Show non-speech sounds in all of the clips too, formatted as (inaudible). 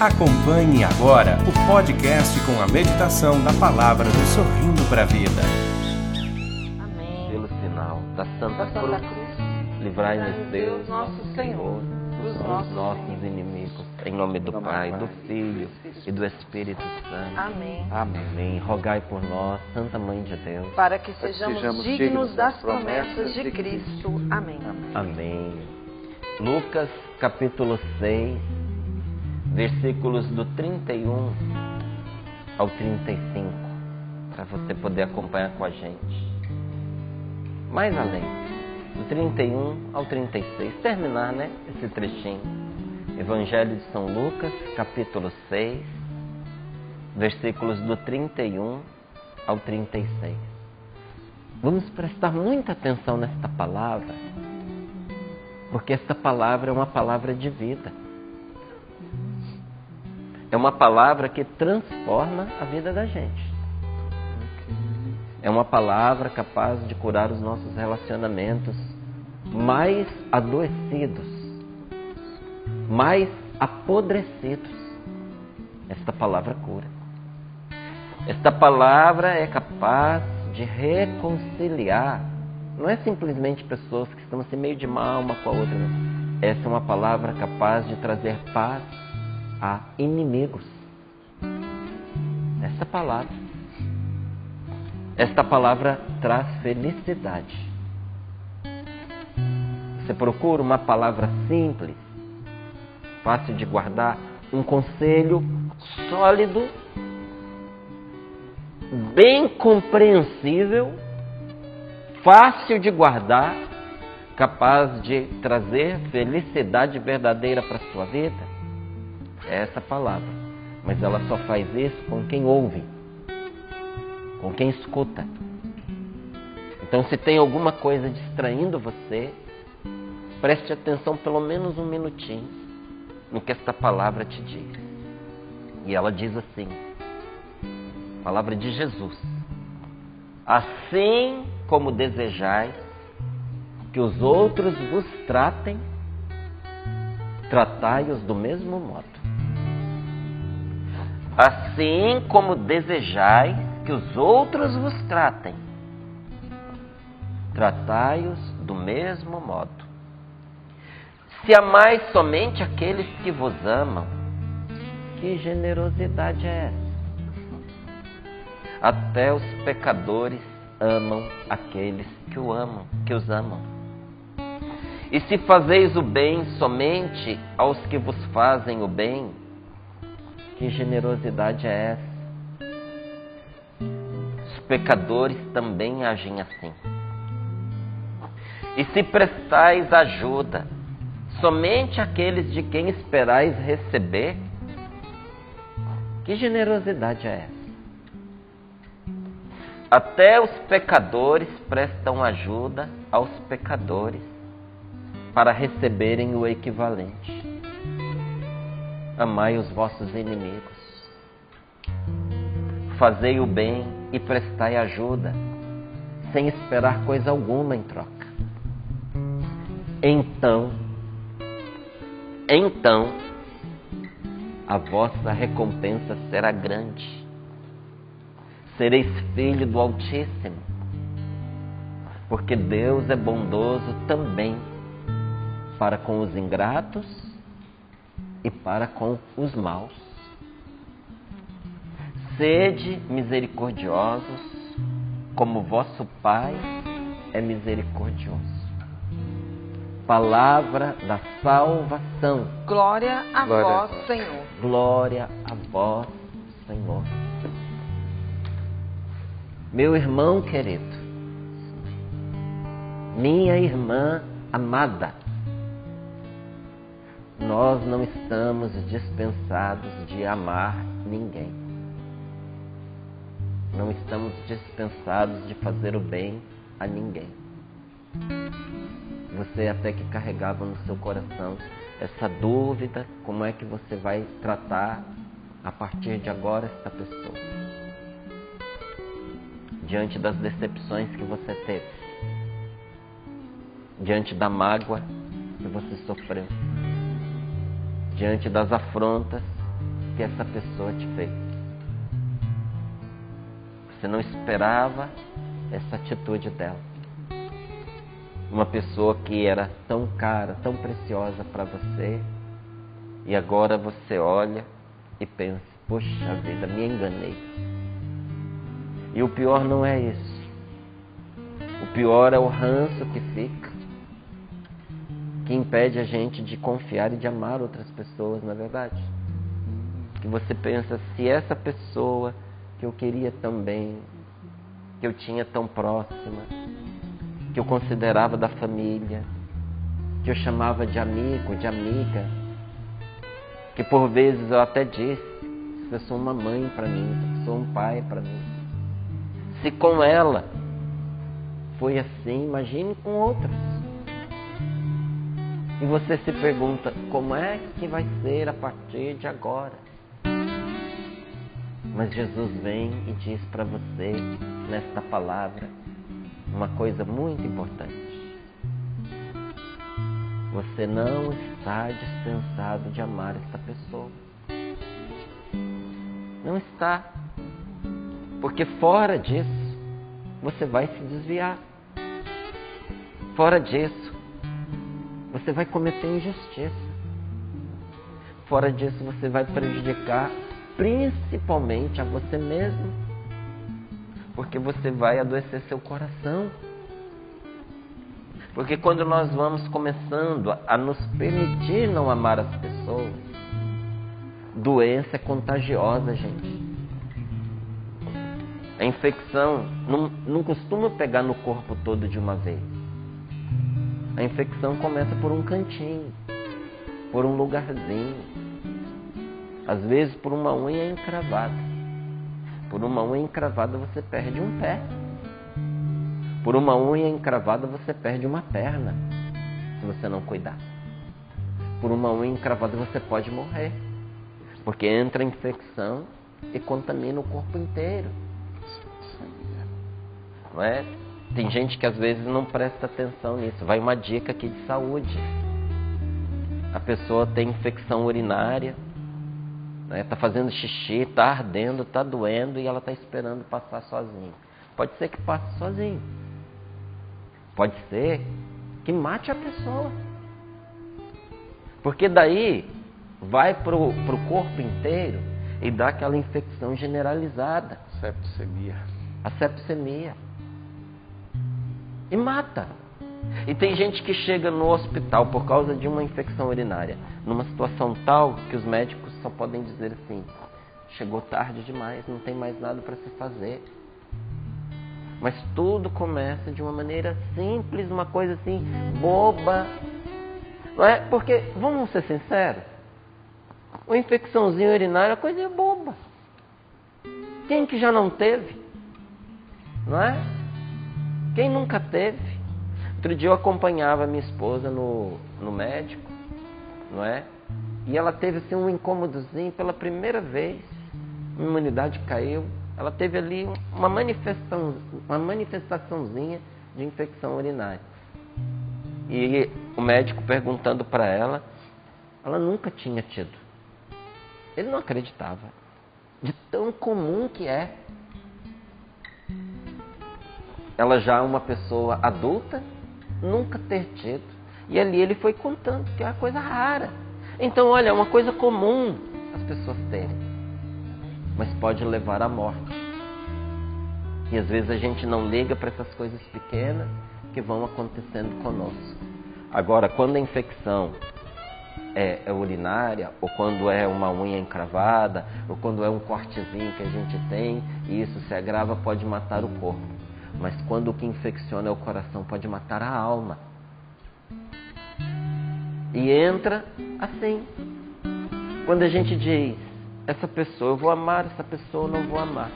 Acompanhe agora o podcast com a meditação da palavra do Sorrindo para a Vida. Amém. Pelo sinal da Santa, Da Santa Cruz, Cruz, livrai-nos Deus, nosso Senhor, dos nossos nossos inimigos. Em nome do Pai, do Filho e do Espírito Santo. Amém. Amém. Rogai por nós, Santa Mãe de Deus. Para que sejamos, sejamos dignos dignos das promessas de de Cristo. Amém. Amém. Lucas capítulo 6, versículos do 31 ao 35, para você poder acompanhar com a gente. Mais além, do 31 ao 36, terminar, né, esse trechinho. Evangelho de São Lucas, capítulo 6, versículos do 31 ao 36. Vamos prestar muita atenção nesta palavra, porque esta palavra é uma palavra de vida. É uma palavra que transforma a vida da gente. É uma palavra capaz de curar os nossos relacionamentos mais adoecidos, mais apodrecidos. Esta palavra cura. Esta palavra é capaz de reconciliar. Não é simplesmente pessoas que estão assim meio de mal uma com a outra. Não. Essa é uma palavra capaz de trazer paz a inimigos. Esta palavra. Esta palavra traz felicidade. Você procura uma palavra simples, fácil de guardar, um conselho sólido, bem compreensível, fácil de guardar, capaz de trazer felicidade verdadeira para a sua vida? É essa palavra. Mas ela só faz isso com quem ouve, com quem escuta. Então, se tem alguma coisa distraindo você, preste atenção pelo menos um minutinho no que esta palavra te diz. E ela diz assim: palavra de Jesus. Assim como desejais que os outros vos tratem, tratai-os do mesmo modo. Assim como desejais que os outros vos tratem, tratai-os do mesmo modo. Se amais somente aqueles que vos amam, que generosidade é essa? Até os pecadores amam aqueles que o amam, que os amam. E se fazeis o bem somente aos que vos fazem o bem, que generosidade é essa? Os pecadores também agem assim. E se prestais ajuda somente àqueles de quem esperais receber, que generosidade é essa? Até os pecadores prestam ajuda aos pecadores para receberem o equivalente. Amai os vossos inimigos. Fazei o bem e prestai ajuda, sem esperar coisa alguma em troca. Então, então, a vossa recompensa será grande. Sereis filho do Altíssimo, porque Deus é bondoso também para com os ingratos e para com os maus. Sede misericordiosos, como vosso Pai é misericordioso. Palavra da salvação. Glória a Glória vós. Senhor. Glória a vós, Senhor. Meu irmão querido, minha irmã amada, nós não estamos dispensados de amar ninguém. Não estamos dispensados de fazer o bem a ninguém. Você até que carregava no seu coração essa dúvida, como é que você vai tratar a partir de agora esta pessoa. Diante das decepções que você teve, diante da mágoa que você sofreu, diante das afrontas que essa pessoa te fez. Você não esperava essa atitude dela. Uma pessoa que era tão cara, tão preciosa para você, e agora você olha e pensa: poxa vida, me enganei. E o pior não é isso. O pior é o ranço que fica, que impede a gente de confiar e de amar outras pessoas, na é verdade. Que você pensa: se essa pessoa que eu queria tão bem, que eu tinha tão próxima, que eu considerava da família, que eu chamava de amigo, de amiga, que por vezes eu até disse, você sou uma mãe para mim, você sou um pai para mim. Se com ela foi assim, imagine com outras. E você se pergunta, como é que vai ser a partir de agora? Mas Jesus vem e diz para você, nesta palavra, uma coisa muito importante. Você não está dispensado de amar esta pessoa. Não está. Porque fora disso, você vai se desviar. Fora disso, você vai cometer injustiça. Fora disso, você vai prejudicar principalmente a você mesmo. Porque você vai adoecer seu coração. Porque quando nós vamos começando a nos permitir não amar as pessoas, doença é contagiosa, gente. A infecção não, não costuma pegar no corpo todo de uma vez. A infecção começa por um cantinho, por um lugarzinho. Às vezes por uma unha encravada. Por uma unha encravada você perde um pé. Por uma unha encravada você perde uma perna, se você não cuidar. Por uma unha encravada você pode morrer, porque entra a infecção e contamina o corpo inteiro. Não é? Tem gente que às vezes não presta atenção nisso. Vai uma dica aqui de saúde. A pessoa tem infecção urinária, está né? Tá fazendo xixi, está ardendo, está doendo e ela está esperando passar sozinho. Pode ser que passe sozinho. Pode ser que mate a pessoa. Porque daí vai para o corpo inteiro e dá aquela infecção generalizada. Septicemia. A septicemia. E mata. E tem gente que chega no hospital por causa de uma infecção urinária, numa situação tal que os médicos só podem dizer assim: chegou tarde demais, não tem mais nada para se fazer. Mas tudo começa de uma maneira simples, uma coisa assim, boba. Não é? Porque, vamos ser sinceros, uma infecçãozinha urinária é coisa boba. Quem que já não teve? Não é? Quem nunca teve? Outro dia eu acompanhava minha esposa no, no médico, não é? E ela teve assim um incômodozinho pela primeira vez. A imunidade caiu, ela teve ali uma, manifestação, uma manifestaçãozinha de infecção urinária. E o médico perguntando para ela, ela nunca tinha tido. Ele não acreditava. De tão comum que é. Ela já é uma pessoa adulta, nunca ter tido. E ali ele foi contando que é uma coisa rara. Então, olha, é uma coisa comum as pessoas terem mas pode levar à morte. E às vezes a gente não liga para essas coisas pequenas que vão acontecendo conosco. Agora, quando a infecção é, é, urinária, ou quando é uma unha encravada, ou quando é um cortezinho que a gente tem, e isso se agrava, pode matar o corpo. Mas quando o que infecciona é o coração, pode matar a alma. E entra assim. Quando a gente diz, essa pessoa, eu vou amar essa pessoa, não vou amar.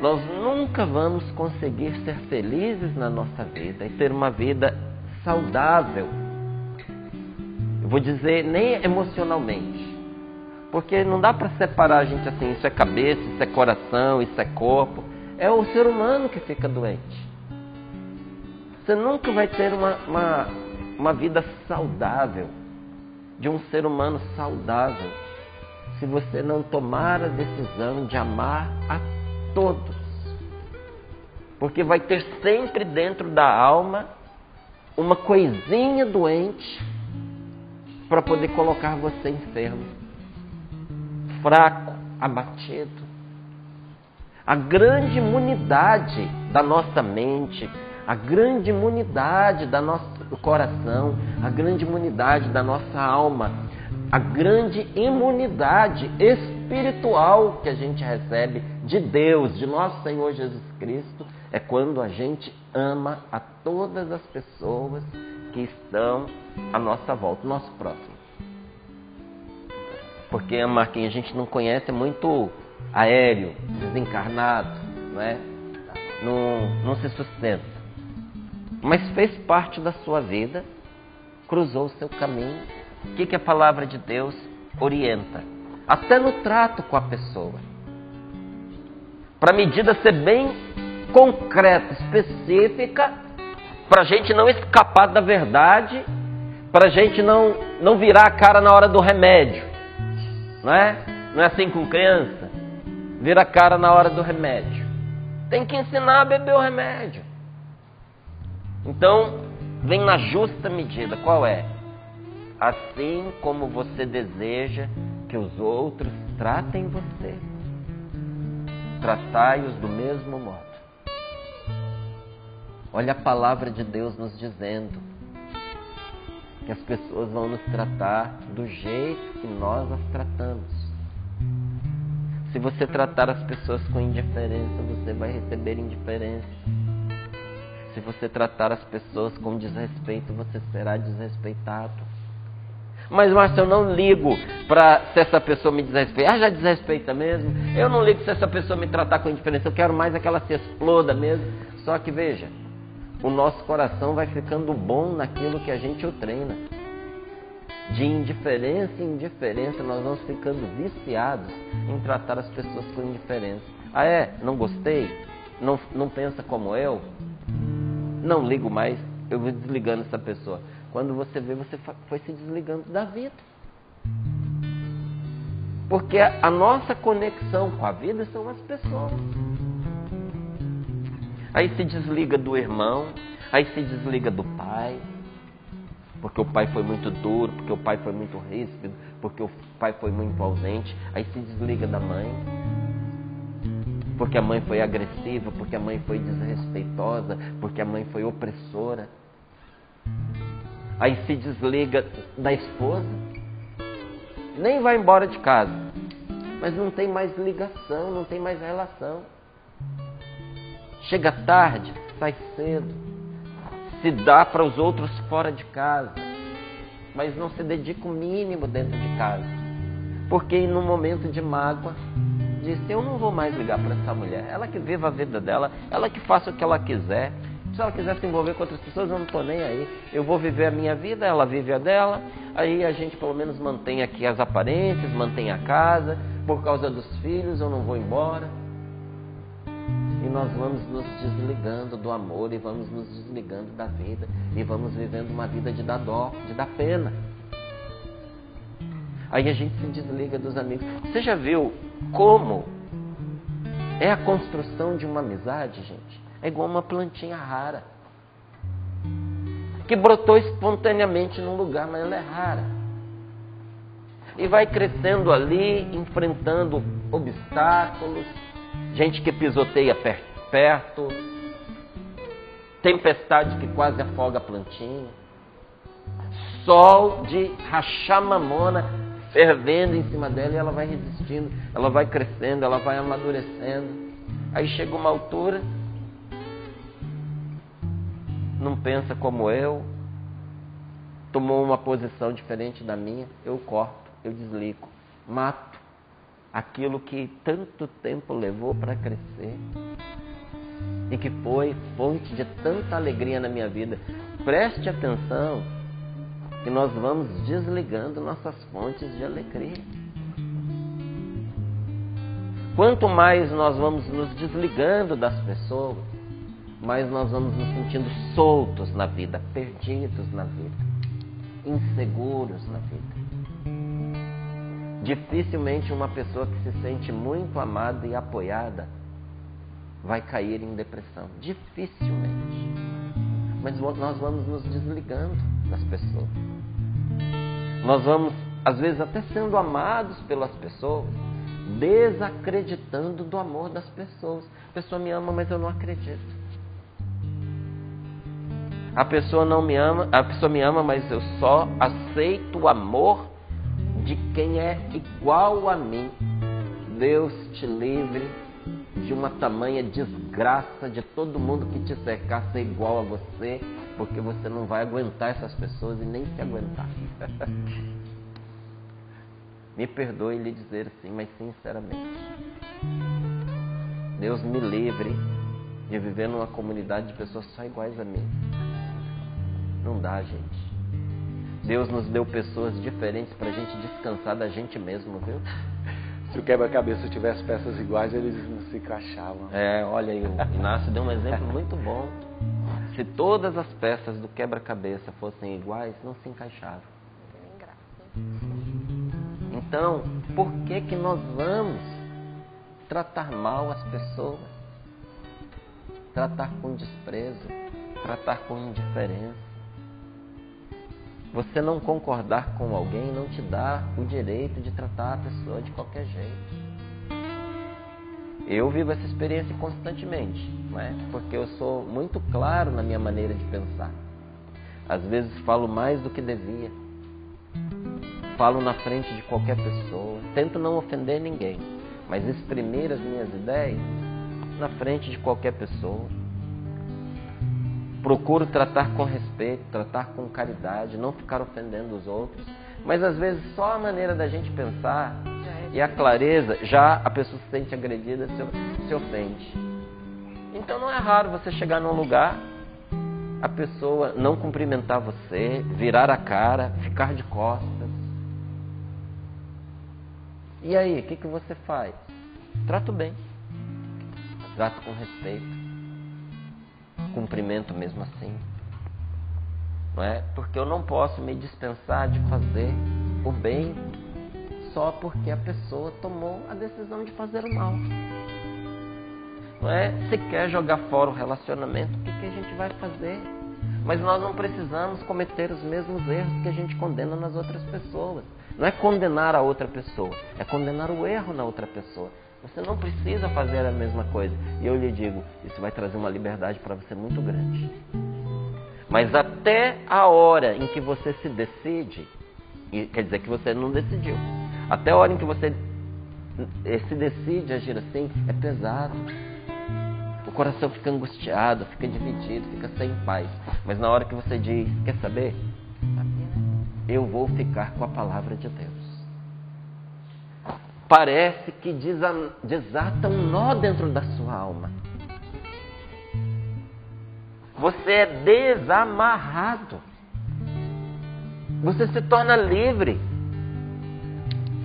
Nós nunca vamos conseguir ser felizes na nossa vida e ter uma vida saudável. Eu vou dizer, nem emocionalmente. Porque não dá para separar a gente assim, isso é cabeça, isso é coração, isso é corpo. É o ser humano que fica doente. Você nunca vai ter uma, uma, uma vida saudável, de um ser humano saudável, se você não tomar a decisão de amar a todos. Porque vai ter sempre dentro da alma uma coisinha doente para poder colocar você enfermo, fraco, abatido. A grande imunidade da nossa mente, a grande imunidade da nosso coração, a grande imunidade da nossa alma, a grande imunidade espiritual que a gente recebe de Deus, de nosso Senhor Jesus Cristo, é quando a gente ama a todas as pessoas que estão à nossa volta, o nosso próximo. Porque amar quem a gente não conhece é muito aéreo, desencarnado, não é? Não, não se sustenta. Mas fez parte da sua vida, cruzou o seu caminho. O que, que a palavra de Deus orienta? Até no trato com a pessoa. Para a medida ser bem concreta, específica, para a gente não escapar da verdade, para a gente não, não virar a cara na hora do remédio. Não é? Não é assim com criança? Vira a cara na hora do remédio. Tem que ensinar a beber o remédio. Então, vem na justa medida. Qual é? Assim como você deseja que os outros tratem você, tratai-os do mesmo modo. Olha a palavra de Deus nos dizendo que as pessoas vão nos tratar do jeito que nós as tratamos. Se você tratar as pessoas com indiferença, você vai receber indiferença. Se você tratar as pessoas com desrespeito, você será desrespeitado. Mas, Márcio, eu não ligo para se essa pessoa me desrespeita. Ah, já desrespeita mesmo. Eu não ligo se essa pessoa me tratar com indiferença. Eu quero mais é que ela se exploda mesmo. Só que, veja, o nosso coração vai ficando bom naquilo que a gente o treina. De indiferença em indiferença, nós vamos ficando viciados em tratar as pessoas com indiferença. Ah, é? Não gostei? Não, não pensa como eu? Não ligo mais, eu vou desligando essa pessoa. Quando você vê, você foi se desligando da vida. Porque a nossa conexão com a vida são as pessoas. Aí se desliga do irmão, aí se desliga do pai, porque o pai foi muito duro, porque o pai foi muito ríspido, porque o pai foi muito ausente, aí se desliga da mãe, porque a mãe foi agressiva, porque a mãe foi desrespeitosa, porque a mãe foi opressora. Aí se desliga da esposa, nem vai embora de casa, mas não tem mais ligação, não tem mais relação. Chega tarde, sai cedo, se dá para os outros fora de casa, mas não se dedica o mínimo dentro de casa. Porque no momento de mágoa, disse: Eu não vou mais ligar para essa mulher. Ela que viva a vida dela, ela que faça o que ela quiser. Se ela quiser se envolver com outras pessoas, eu não estou nem aí. Eu vou viver a minha vida, ela vive a dela. Aí a gente pelo menos mantém aqui as aparências, mantém a casa. Por causa dos filhos, eu não vou embora. E nós vamos nos desligando do amor e vamos nos desligando da vida e vamos vivendo uma vida de dar dó, de dar pena. Aí a gente se desliga dos amigos. Você já viu como é a construção de uma amizade, gente? É igual uma plantinha rara que brotou espontaneamente num lugar, mas ela é rara. E vai crescendo ali, enfrentando obstáculos, gente que pisoteia perto, tempestade que quase afoga a plantinha, sol de rachar mamona fervendo em cima dela e ela vai resistindo, ela vai crescendo, ela vai amadurecendo. Aí chega uma altura, não pensa como eu, tomou uma posição diferente da minha, eu corto, eu desligo, mato aquilo que tanto tempo levou para crescer e que foi fonte de tanta alegria na minha vida. Preste atenção que nós vamos desligando nossas fontes de alegria. Quanto mais nós vamos nos desligando das pessoas, mais nós vamos nos sentindo soltos na vida, perdidos na vida, inseguros na vida Dificilmente uma pessoa que se sente muito amada e apoiada vai cair em depressão. Dificilmente. Mas nós vamos nos desligando das pessoas. Nós vamos, às vezes, até sendo amados pelas pessoas, desacreditando do amor das pessoas. A pessoa me ama, mas eu não acredito. A pessoa não me ama, a pessoa me ama, mas eu só aceito o amor de quem é igual a mim. Deus te livre de uma tamanha desgraça de todo mundo que te cercar ser igual a você, porque você não vai aguentar essas pessoas e nem se aguentar. (laughs) me perdoe lhe dizer assim, mas sinceramente. Deus me livre de viver numa comunidade de pessoas só iguais a mim. Não dá, gente. Deus nos deu pessoas diferentes para a gente descansar da gente mesmo, viu? Se o quebra-cabeça tivesse peças iguais, eles não se encaixavam. É, olha aí, o Inácio deu um exemplo muito bom. Se todas as peças do quebra-cabeça fossem iguais, não se encaixavam. Então, por que que nós vamos tratar mal as pessoas? Tratar com desprezo, tratar com indiferença. Você não concordar com alguém não te dá o direito de tratar a pessoa de qualquer jeito. Eu vivo essa experiência constantemente, não é? porque eu sou muito claro na minha maneira de pensar. Às vezes falo mais do que devia. Falo na frente de qualquer pessoa. Tento não ofender ninguém, mas exprimir as minhas ideias na frente de qualquer pessoa. Procuro tratar com respeito, tratar com caridade, não ficar ofendendo os outros. Mas às vezes só a maneira da gente pensar e a clareza, já a pessoa se sente agredida, se, se ofende. Então não é raro você chegar num lugar, a pessoa não cumprimentar você, virar a cara, ficar de costas. E aí, o que, que você faz? Trato bem, trato com respeito cumprimento mesmo assim. Não é? Porque eu não posso me dispensar de fazer o bem só porque a pessoa tomou a decisão de fazer o mal. Não é? Se quer jogar fora o relacionamento, o que, que a gente vai fazer? Mas nós não precisamos cometer os mesmos erros que a gente condena nas outras pessoas. Não é condenar a outra pessoa, é condenar o erro na outra pessoa. Você não precisa fazer a mesma coisa. E eu lhe digo, isso vai trazer uma liberdade para você muito grande. Mas até a hora em que você se decide, quer dizer que você não decidiu. Até a hora em que você eh, se decide agir assim, é pesado. O coração fica angustiado, fica dividido, fica sem paz. Mas na hora que você diz, quer saber? Eu vou ficar com a palavra de Deus parece que desata um nó dentro da sua alma. Você é desamarrado. Você se torna livre.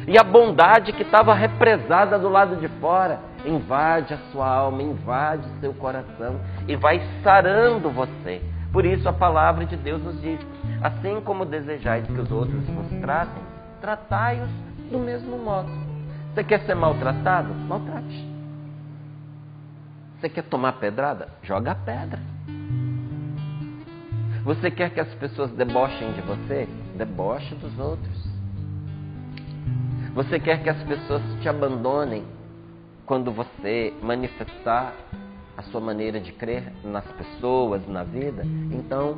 E a bondade que estava represada do lado de fora invade a sua alma, invade seu coração e vai sarando você. Por isso a palavra de Deus nos diz: assim como desejais que os outros vos tratem, tratai-os do mesmo modo. Você quer ser maltratado? Maltrate. Você quer tomar pedrada? Joga a pedra. Você quer que as pessoas debochem de você? Deboche dos outros. Você quer que as pessoas te abandonem quando você manifestar a sua maneira de crer nas pessoas, na vida? Então,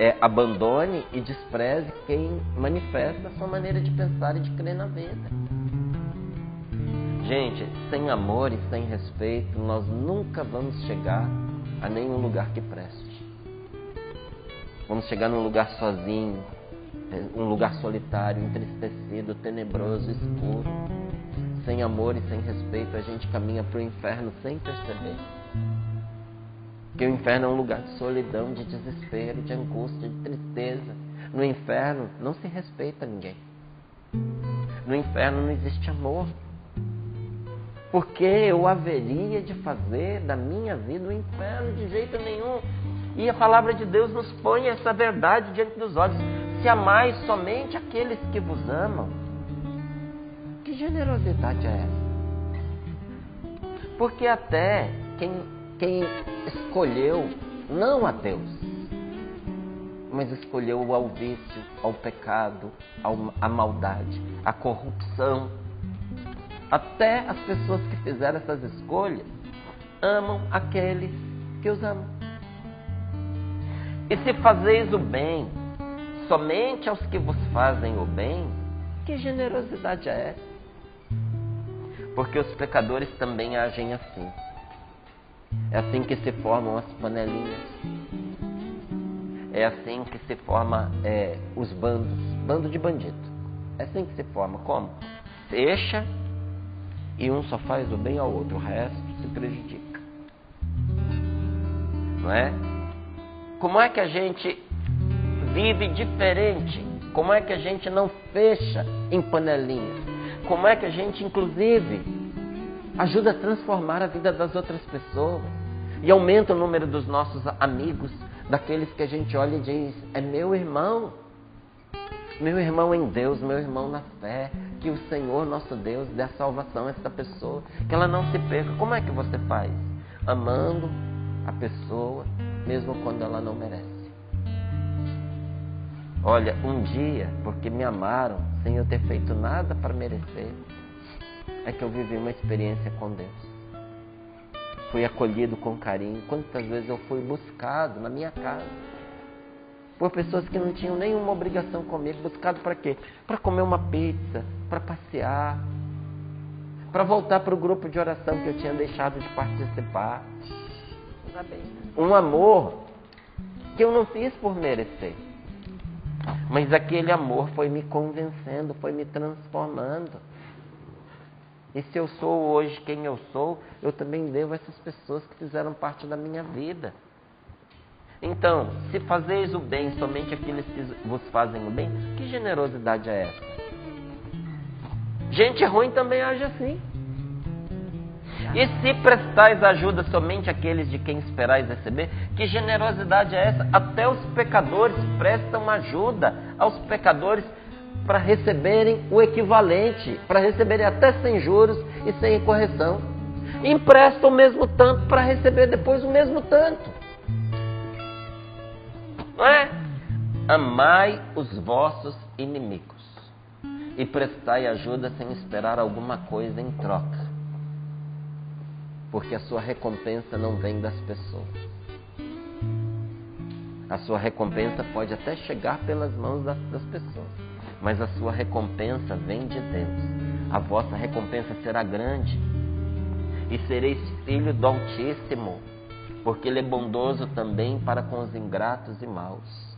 é, abandone e despreze quem manifesta a sua maneira de pensar e de crer na vida. Gente, sem amor e sem respeito, nós nunca vamos chegar a nenhum lugar que preste. Vamos chegar num lugar sozinho, um lugar solitário, entristecido, tenebroso, escuro. Sem amor e sem respeito, a gente caminha para o inferno sem perceber. Porque o inferno é um lugar de solidão, de desespero, de angústia, de tristeza. No inferno não se respeita ninguém. No inferno não existe amor. Porque eu haveria de fazer da minha vida um inferno de jeito nenhum. E a palavra de Deus nos põe essa verdade diante dos olhos. Se amais somente aqueles que vos amam, generosidade é essa? Porque até quem, quem escolheu não a Deus, mas escolheu ao vício, ao pecado, à maldade, à corrupção. Até as pessoas que fizeram essas escolhas amam aqueles que os amam. E se fazeis o bem somente aos que vos fazem o bem, que generosidade é essa? Porque os pecadores também agem assim. É assim que se formam as panelinhas. É assim que se forma é, os bandos, bando de bandido. É assim que se forma. Como? Fecha e um só faz o bem ao outro, o resto se prejudica. Não é? Como é que a gente vive diferente? Como é que a gente não fecha em panelinhas? Como é que a gente, inclusive, ajuda a transformar a vida das outras pessoas? E aumenta o número dos nossos amigos, daqueles que a gente olha e diz: é meu irmão. Meu irmão em Deus, meu irmão na fé, que o Senhor, nosso Deus, dê a salvação a essa pessoa, que ela não se perca. Como é que você faz? Amando a pessoa, mesmo quando ela não merece. Olha, um dia, porque me amaram sem eu ter feito nada para merecer, é que eu vivi uma experiência com Deus. Fui acolhido com carinho. Quantas vezes eu fui buscado na minha casa por pessoas que não tinham nenhuma obrigação comigo. Buscado para quê? Para comer uma pizza, para passear, para voltar para o grupo de oração que eu tinha deixado de participar. Um amor que eu não fiz por merecer. Mas aquele amor foi me convencendo, foi me transformando. E se eu sou hoje quem eu sou, eu também devo a essas pessoas que fizeram parte da minha vida. Então, se fazeis o bem somente aqueles que vos fazem o bem, que generosidade é essa? Gente ruim também age assim. E se prestais ajuda somente àqueles de quem esperais receber, que generosidade é essa? Até os pecadores prestam ajuda aos pecadores para receberem o equivalente, para receberem até sem juros e sem correção. Emprestam o mesmo tanto para receber depois o mesmo tanto. Não é? Amai os vossos inimigos e prestai ajuda sem esperar alguma coisa em troca porque a sua recompensa não vem das pessoas. A sua recompensa pode até chegar pelas mãos das, das pessoas, mas a sua recompensa vem de Deus. A vossa recompensa será grande e sereis filho do Altíssimo, porque Ele é bondoso também para com os ingratos e maus.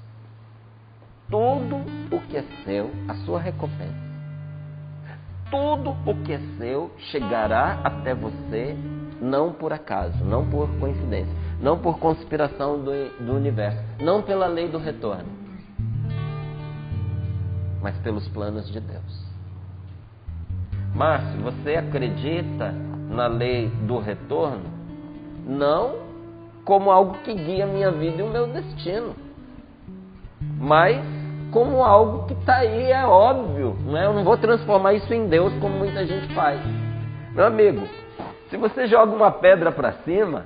Tudo o que é seu, a sua recompensa. Tudo o que é seu chegará até você não por acaso, não por coincidência, não por conspiração do, do universo, não pela lei do retorno, mas pelos planos de Deus. Márcio, você acredita na lei do retorno? Não como algo que guia a minha vida e o meu destino, mas como algo que está aí, é óbvio. Não é? Eu não vou transformar isso em Deus como muita gente faz. Meu amigo, se você joga uma pedra para cima,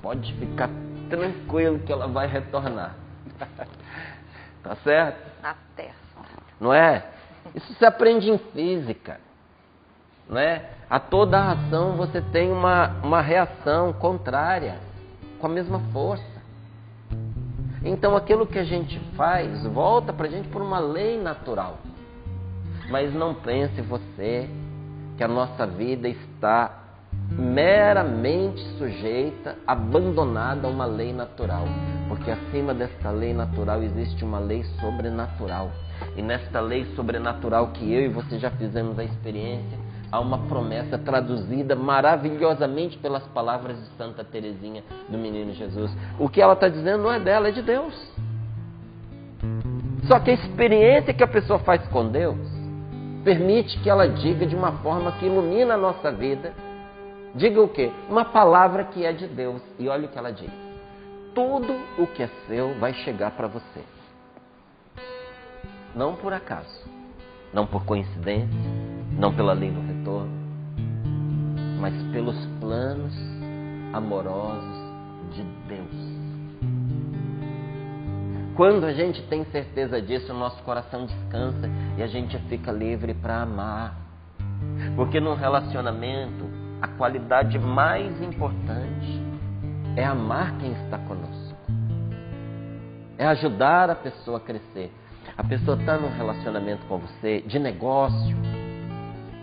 pode ficar tranquilo que ela vai retornar. (laughs) tá certo? Na testa. Não é? Isso se aprende em física. Não é? A toda ação você tem uma, uma reação contrária, com a mesma força. Então aquilo que a gente faz volta para a gente por uma lei natural. Mas não pense você que a nossa vida está meramente sujeita, abandonada a uma lei natural, porque acima desta lei natural existe uma lei sobrenatural. E nesta lei sobrenatural que eu e você já fizemos a experiência, há uma promessa traduzida maravilhosamente pelas palavras de Santa Teresinha do Menino Jesus. O que ela está dizendo não é dela, é de Deus. Só que a experiência que a pessoa faz com Deus permite que ela diga de uma forma que ilumina a nossa vida Diga o quê? Uma palavra que é de Deus. E olha o que ela diz: Tudo o que é seu vai chegar para você. Não por acaso, não por coincidência, não pela lei do retorno, mas pelos planos amorosos de Deus. Quando a gente tem certeza disso, o nosso coração descansa e a gente fica livre para amar. Porque num relacionamento, a qualidade mais importante é amar quem está conosco. É ajudar a pessoa a crescer. A pessoa está num relacionamento com você de negócio.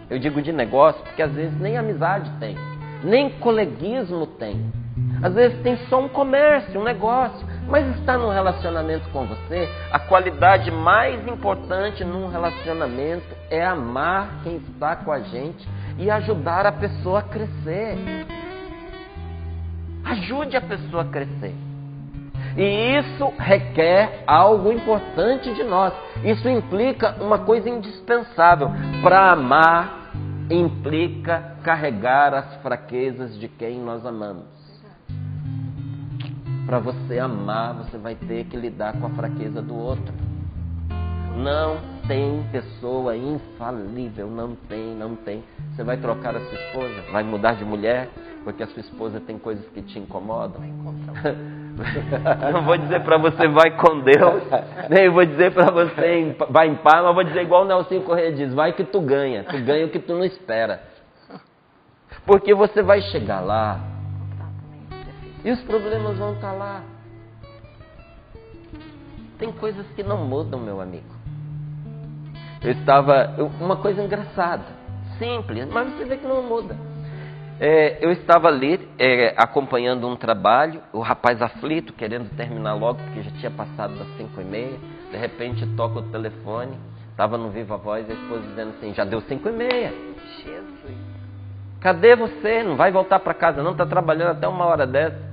Eu digo de negócio porque às vezes nem amizade tem, nem coleguismo tem. Às vezes tem só um comércio, um negócio, mas está num relacionamento com você, a qualidade mais importante num relacionamento é amar quem está com a gente e ajudar a pessoa a crescer. Ajude a pessoa a crescer. E isso requer algo importante de nós. Isso implica uma coisa indispensável. Para amar, implica carregar as fraquezas de quem nós amamos. Para você amar, você vai ter que lidar com a fraqueza do outro. Não tem pessoa infalível, não tem, não tem. Você vai trocar a sua esposa, vai mudar de mulher, porque a sua esposa tem coisas que te incomodam. (laughs) (laughs) Não vou dizer para você vai com Deus, (laughs) nem vou dizer para você vai em paz, mas vou dizer igual o Nelson Corrêa diz, vai que tu ganha, tu ganha o que tu não espera. Porque você vai chegar lá e os problemas vão estar lá. Tem coisas que não mudam, meu amigo. Eu estava. Uma coisa engraçada, simples, mas você vê que não muda. É, eu estava ali é, acompanhando um trabalho, o rapaz aflito, querendo terminar logo, porque já tinha passado das cinco e meia. De repente toca o telefone, estava no Viva Voz, a esposa dizendo assim: já deu cinco e meia. Jesus. Cadê você? Não vai voltar para casa, não? Está trabalhando até uma hora dessa.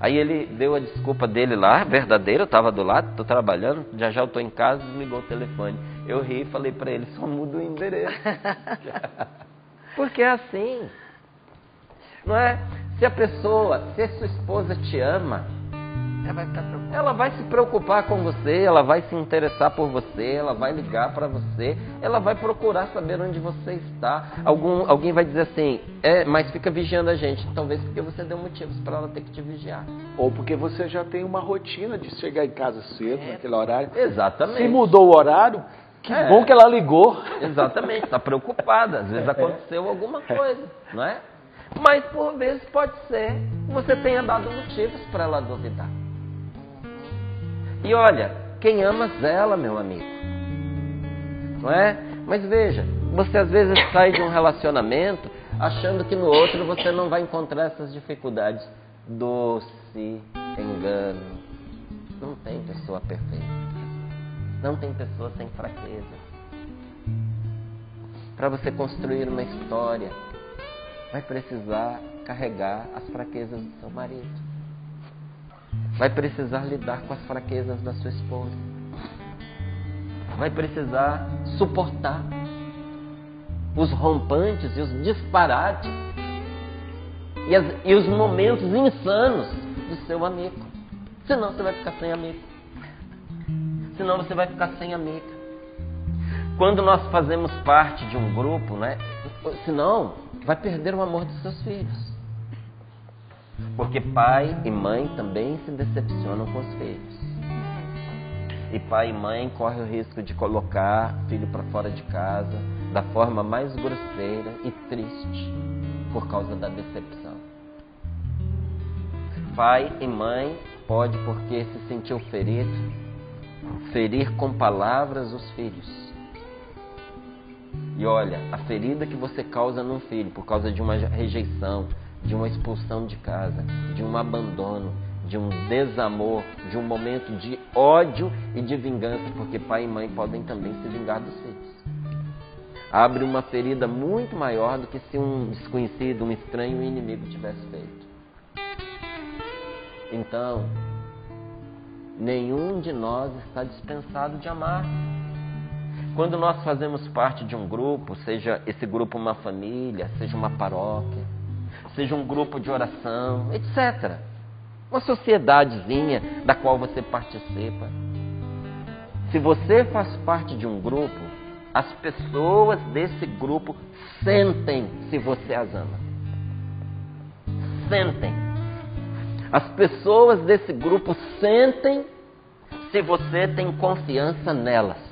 Aí ele deu a desculpa dele lá, verdadeira, eu estava do lado, estou trabalhando, já já estou em casa, desligou o telefone. Eu ri e falei para ele, só muda o endereço. (laughs) Porque é assim. Não é? Se a pessoa, se a sua esposa te ama, Ela vai ela vai se preocupar com você, ela vai se interessar por você, ela vai ligar para você, ela vai procurar saber onde você está. Algum, alguém vai dizer assim, é, mas fica vigiando a gente. Talvez porque você deu motivos para ela ter que te vigiar. Ou porque você já tem uma rotina de chegar em casa cedo, naquele horário. Exatamente. Se mudou o horário, que É. bom que ela ligou. Exatamente, está preocupada. Às vezes (laughs) aconteceu alguma coisa, não é? Mas por vezes pode ser que você tenha dado motivos para ela duvidar. E olha, quem ama zela, meu amigo. Não é? Mas veja, você às vezes sai de um relacionamento achando que no outro você não vai encontrar essas dificuldades. Doce, engano. Não tem pessoa perfeita. Não tem pessoa sem fraqueza. Para você construir uma história, vai precisar carregar as fraquezas do seu marido. Vai precisar lidar com as fraquezas da sua esposa. Vai precisar suportar os rompantes e os disparates e, as- e os momentos insanos do seu amigo. Senão você vai ficar sem amigo. Senão você vai ficar sem amiga. Quando nós fazemos parte de um grupo, né? Senão, vai perder o amor dos seus filhos. Porque pai e mãe também se decepcionam com os filhos. E pai e mãe correm o risco de colocar filho para fora de casa da forma mais grosseira e triste por causa da decepção. Pai e mãe pode porque se sentiu ferido, ferir com palavras os filhos. E olha, a ferida que você causa num filho por causa de uma rejeição, de uma expulsão de casa, de um abandono, de um desamor, de um momento de ódio e de vingança, porque pai e mãe podem também se vingar dos filhos. Abre uma ferida muito maior do que se um desconhecido, um estranho, inimigo tivesse feito. Então, nenhum de nós está dispensado de amar. Quando nós fazemos parte de um grupo, seja esse grupo uma família, seja uma paróquia, seja um grupo de oração, etc. Uma sociedadezinha da qual você participa. Se você faz parte de um grupo, as pessoas desse grupo sentem se você as ama. Sentem. As pessoas desse grupo sentem se você tem confiança nelas.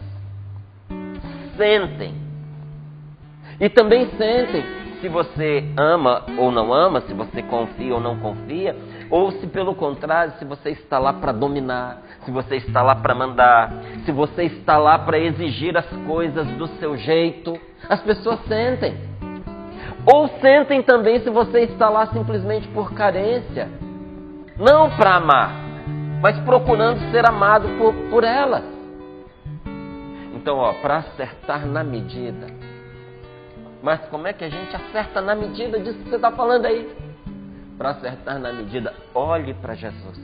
Sentem. E também sentem se você ama ou não ama, se você confia ou não confia, ou se pelo contrário, se você está lá para dominar, se você está lá para mandar, se você está lá para exigir as coisas do seu jeito. As pessoas sentem. Ou sentem também se você está lá simplesmente por carência. Não para amar, mas procurando ser amado por, por elas. Então, ó, para acertar na medida. Mas como é que a gente acerta na medida disso que você está falando aí? Para acertar na medida, olhe para Jesus.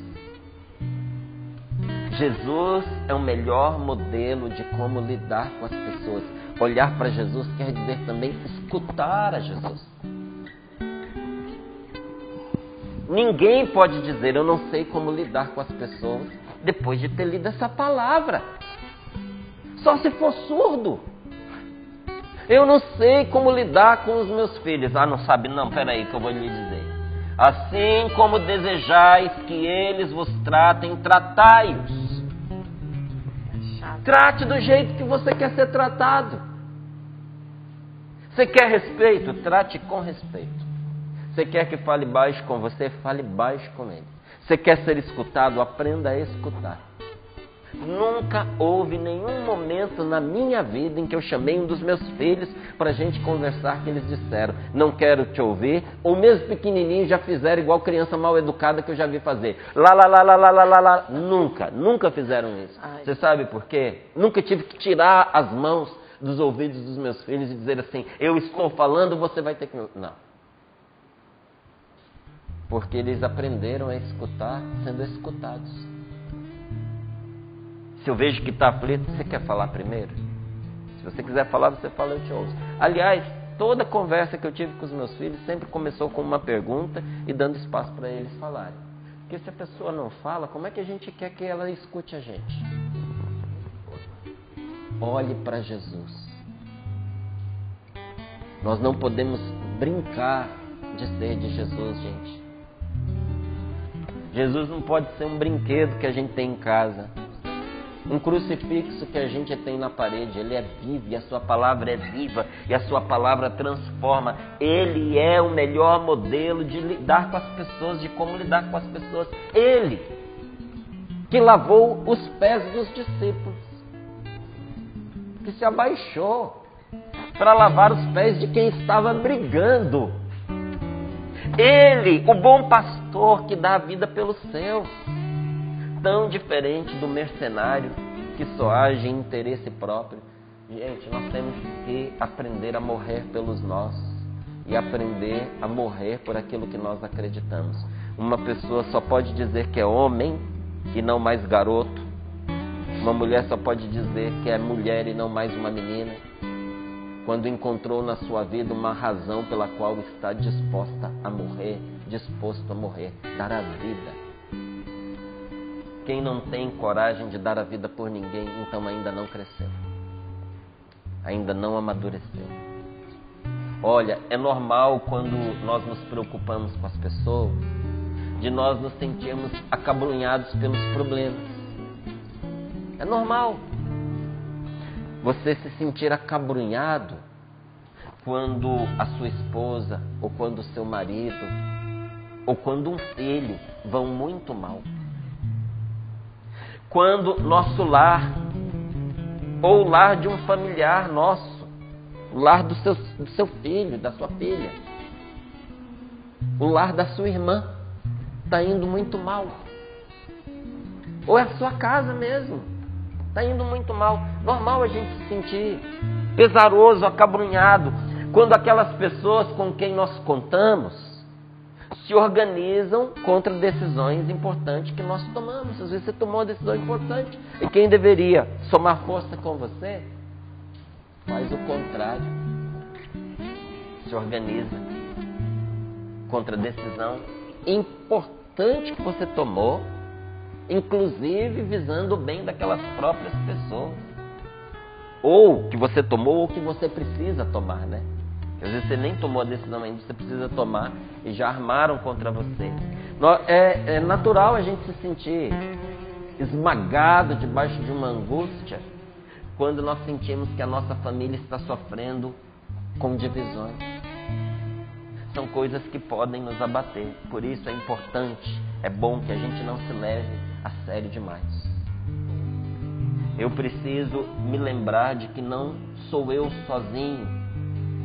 Jesus é o melhor modelo de como lidar com as pessoas. Olhar para Jesus quer dizer também escutar a Jesus. Ninguém pode dizer eu não sei como lidar com as pessoas depois de ter lido essa palavra. Só se for surdo. Eu não sei como lidar com os meus filhos. Ah, não sabe? Não, peraí que eu vou lhe dizer. Assim como desejais que eles vos tratem, tratai-os. Trate do jeito que você quer ser tratado. Você quer respeito? Trate com respeito. Você quer que fale baixo com você? Fale baixo com ele. Você quer ser escutado? Aprenda a escutar. Nunca houve nenhum momento na minha vida em que eu chamei um dos meus filhos para a gente conversar que eles disseram, não quero te ouvir, ou mesmo pequenininho já fizeram igual criança mal educada que eu já vi fazer. Lá, lá, lá, lá, lá, lá, lá, lá. Nunca, nunca fizeram isso. Ai. Você sabe por quê? Nunca tive que tirar as mãos dos ouvidos dos meus filhos e dizer assim, eu estou falando, você vai ter que me... Não. Porque eles aprenderam a escutar sendo escutados. Se eu vejo que está aflito, você quer falar primeiro? Se você quiser falar, você fala, eu te ouço. Aliás, toda conversa que eu tive com os meus filhos sempre começou com uma pergunta e dando espaço para eles falarem. Porque se a pessoa não fala, como é que a gente quer que ela escute a gente? Olhe para Jesus. Nós não podemos brincar de ser de Jesus, gente. Jesus não pode ser um brinquedo que a gente tem em casa. Um crucifixo que a gente tem na parede, ele é vivo e a sua palavra é viva e a sua palavra transforma. Ele é o melhor modelo de lidar com as pessoas, de como lidar com as pessoas. Ele que lavou os pés dos discípulos, que se abaixou para lavar os pés de quem estava brigando. Ele, o bom pastor que dá a vida pelos seus tão diferente do mercenário que só age em interesse próprio. Gente, nós temos que aprender a morrer pelos nossos e aprender a morrer por aquilo que nós acreditamos. Uma pessoa só pode dizer que é homem e não mais garoto. Uma mulher só pode dizer que é mulher e não mais uma menina. Quando encontrou na sua vida uma razão pela qual está disposta a morrer, disposto a morrer, dar a vida quem não tem coragem de dar a vida por ninguém, então ainda não cresceu, ainda não amadureceu. Olha, é normal quando nós nos preocupamos com as pessoas, de nós nos sentirmos acabrunhados pelos problemas. É normal você se sentir acabrunhado quando a sua esposa, ou quando o seu marido, ou quando um filho vão muito mal quando nosso lar, ou o lar de um familiar nosso, o lar do seu, do seu filho, da sua filha, o lar da sua irmã, está indo muito mal. Ou é a sua casa mesmo, está indo muito mal. Normal a gente se sentir pesaroso, acabrunhado, quando aquelas pessoas com quem nós contamos se organizam contra decisões importantes que nós tomamos. Às vezes você tomou uma decisão importante e quem deveria somar força com você faz o contrário. Se organiza contra a decisão importante que você tomou, inclusive visando o bem daquelas próprias pessoas. Ou que você tomou ou que você precisa tomar, né? Às vezes você nem tomou a decisão ainda, você precisa tomar e já armaram contra você. É, é natural a gente se sentir esmagado debaixo de uma angústia quando nós sentimos que a nossa família está sofrendo com divisões. São coisas que podem nos abater. Por isso é importante, é bom que a gente não se leve a sério demais. Eu preciso me lembrar de que não sou eu sozinho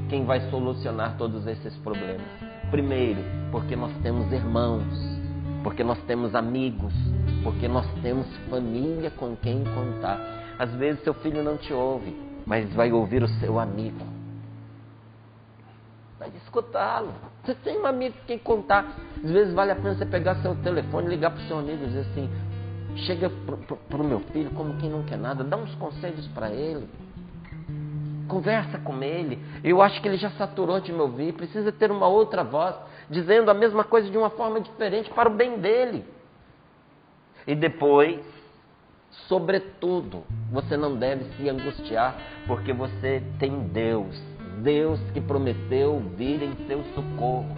quem vai solucionar todos esses problemas. Primeiro, porque nós temos irmãos, porque nós temos amigos, porque nós temos família com quem contar. Às vezes seu filho não te ouve, mas vai ouvir o seu amigo. Vai escutá-lo. Você tem um amigo com quem contar. Às vezes vale a pena você pegar seu telefone, ligar para o seu amigo e dizer assim: chega para o meu filho como quem não quer nada, dá uns conselhos para ele. Conversa com ele. Eu acho que ele já saturou de me ouvir. Precisa ter uma outra voz, dizendo a mesma coisa de uma forma diferente para o bem dele. E depois, sobretudo, você não deve se angustiar, porque você tem Deus. Deus que prometeu vir em seu socorro.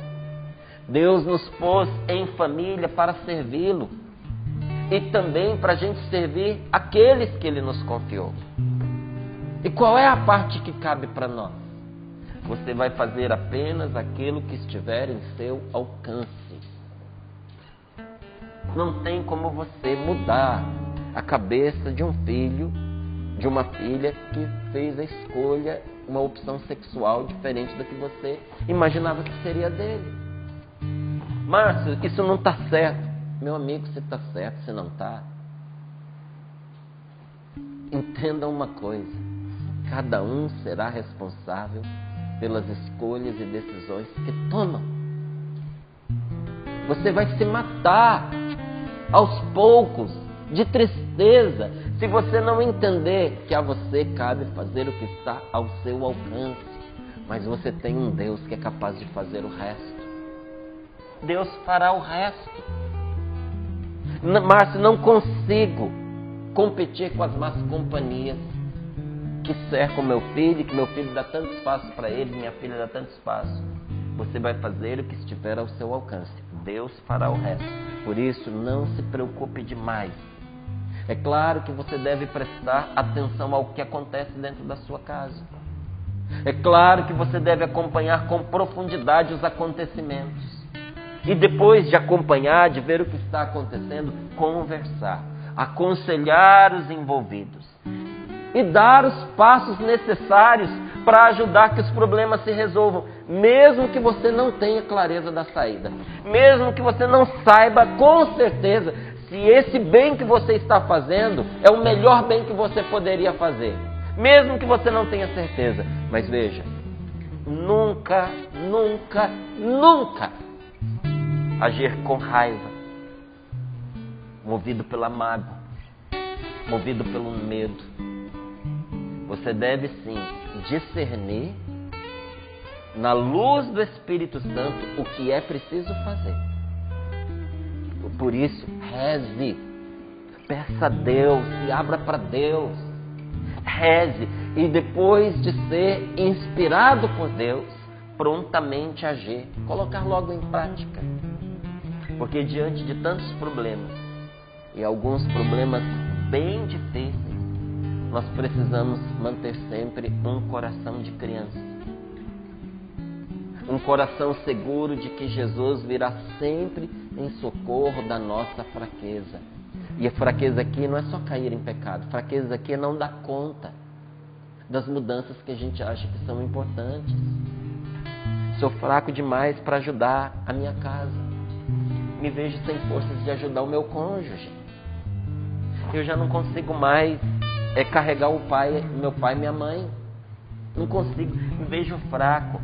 Deus nos pôs em família para servi-lo e também para a gente servir aqueles que Ele nos confiou. E qual é a parte que cabe para nós? Você vai fazer apenas aquilo que estiver em seu alcance. Não tem como você mudar a cabeça de um filho, de uma filha que fez a escolha, uma opção sexual diferente da que você imaginava que seria dele. Márcio, isso não está certo. Meu amigo, se está certo, se não está. Entenda uma coisa: cada um será responsável pelas escolhas e decisões que tomam. Você vai se matar aos poucos, de tristeza, se você não entender que a você cabe fazer o que está ao seu alcance. Mas você tem um Deus que é capaz de fazer o resto. Deus fará o resto. Márcio, não consigo competir com as más companhias que cercam meu filho, que meu filho dá tanto espaço para ele, minha filha dá tanto espaço. Você vai fazer o que estiver ao seu alcance. Deus fará o resto. Por isso, não se preocupe demais. É claro que você deve prestar atenção ao que acontece dentro da sua casa. É claro que você deve acompanhar com profundidade os acontecimentos. E depois de acompanhar, de ver o que está acontecendo, conversar, aconselhar os envolvidos e dar os passos necessários para ajudar que os problemas se resolvam, mesmo que você não tenha clareza da saída, mesmo que você não saiba com certeza se esse bem que você está fazendo é o melhor bem que você poderia fazer, mesmo que você não tenha certeza. Mas veja, nunca, nunca, nunca agir com raiva, movido pela mágoa, movido pelo medo. Você deve sim discernir na luz do Espírito Santo o que é preciso fazer. Por isso, reze, peça a Deus, se abra para Deus, reze e depois de ser inspirado por Deus, prontamente agir, colocar logo em prática. Porque diante de tantos problemas, e alguns problemas bem difíceis, nós precisamos manter sempre um coração de criança. Um coração seguro de que Jesus virá sempre em socorro da nossa fraqueza. E a fraqueza aqui não é só cair em pecado, fraqueza aqui é não dar conta das mudanças que a gente acha que são importantes. Sou fraco demais para ajudar a minha casa me vejo sem forças de ajudar o meu cônjuge. Eu já não consigo mais é, carregar o pai, meu pai e minha mãe. Não consigo, me vejo fraco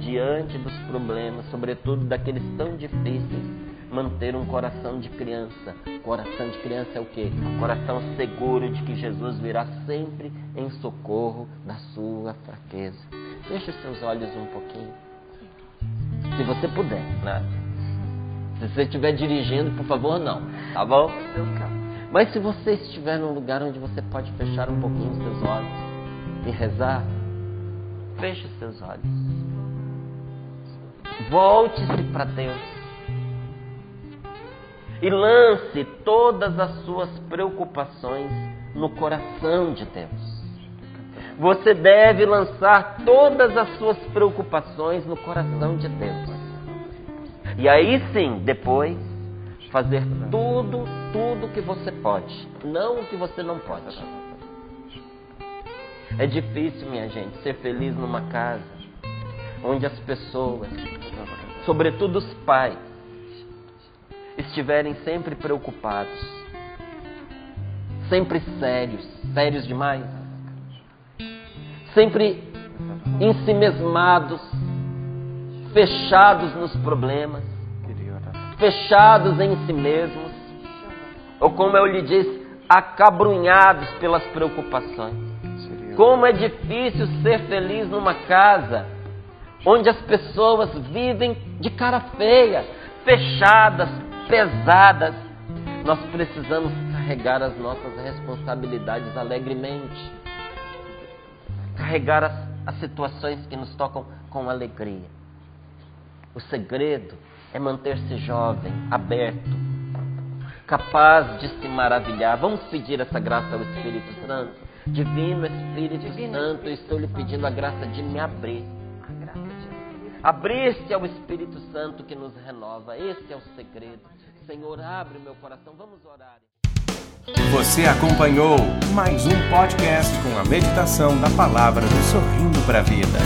diante dos problemas, sobretudo daqueles tão difíceis. Manter um coração de criança. Coração de criança é o quê? Coração seguro de que Jesus virá sempre em socorro da sua fraqueza. Feche os seus olhos um pouquinho. Se você puder, né? Se você estiver dirigindo, por favor, não. Tá bom? Mas se você estiver num lugar onde você pode fechar um pouquinho os seus olhos e rezar, feche os seus olhos. Volte-se para Deus. E lance todas as suas preocupações no coração de Deus. Você deve lançar todas as suas preocupações no coração de Deus. E aí sim, depois, fazer tudo, tudo que você pode, não o que você não pode. É difícil, minha gente, ser feliz numa casa onde as pessoas, sobretudo os pais, estiverem sempre preocupados, sempre sérios, sérios demais, sempre ensimesmados, fechados nos problemas, fechados em si mesmos, ou como eu lhe disse, acabrunhados pelas preocupações. Como é difícil ser feliz numa casa onde as pessoas vivem de cara feia, fechadas, pesadas. Nós precisamos carregar as nossas responsabilidades alegremente, carregar as, as situações que nos tocam com alegria. O segredo é manter-se jovem, aberto, capaz de se maravilhar. Vamos pedir essa graça ao Espírito Santo. Divino Espírito Divino Santo, eu estou lhe pedindo a graça de me abrir. Abrir-se ao Espírito Santo que nos renova. Esse é o segredo. Senhor, abre o meu coração. Vamos orar. Você acompanhou mais um podcast com a meditação da palavra do Sorrindo para a Vida.